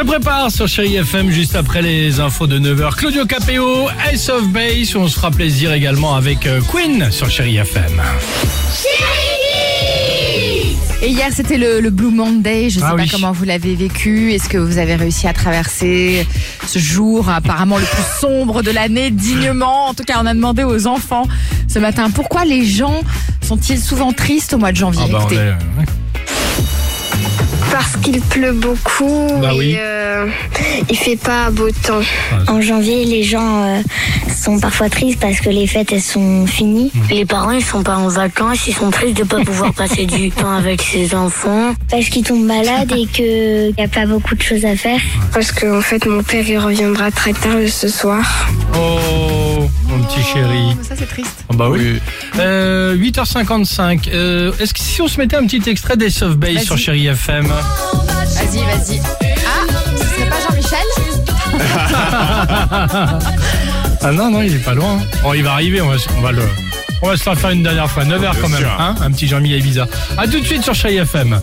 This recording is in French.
Se prépare sur Chéri FM juste après les infos de 9h. Claudio Capéo, Ace of Base. On se fera plaisir également avec euh, Queen sur Chéri FM. Et hier, c'était le, le Blue Monday. Je ne sais Ah pas oui. comment vous l'avez vécu. Est-ce que vous avez réussi à traverser ce jour apparemment le plus sombre de l'année dignement? En tout cas, on a demandé aux enfants ce matin pourquoi les gens sont-ils souvent tristes au mois de janvier? Ah bah, Écoutez. Parce qu'il pleut beaucoup Bah et oui. euh, il fait pas beau temps. En janvier, les gens euh, sont parfois tristes parce que les fêtes elles sont finies. Les parents, ils sont pas en vacances, ils sont tristes de pas pouvoir passer du temps avec ses enfants. Parce qu'ils tombent malades et qu'il n'y a pas beaucoup de choses à faire. Parce que en fait mon père il reviendra très tard ce soir. Oh, petit chéri. Ça, c'est triste. Ah bah oui. Euh, 8h55. Euh, Est-ce que si on se mettait un petit extrait Base Vas-y. sur Chéri FM Vas-y, vas-y. Ah, ce serait pas Jean-Michel? Ah non, non, il est pas loin. Bon, il va arriver, on va, se- on va le... On va se faire faire une dernière fois, 9h quand même, hein Un petit Jean-Mi Ibiza. A tout de suite sur Chéri FM.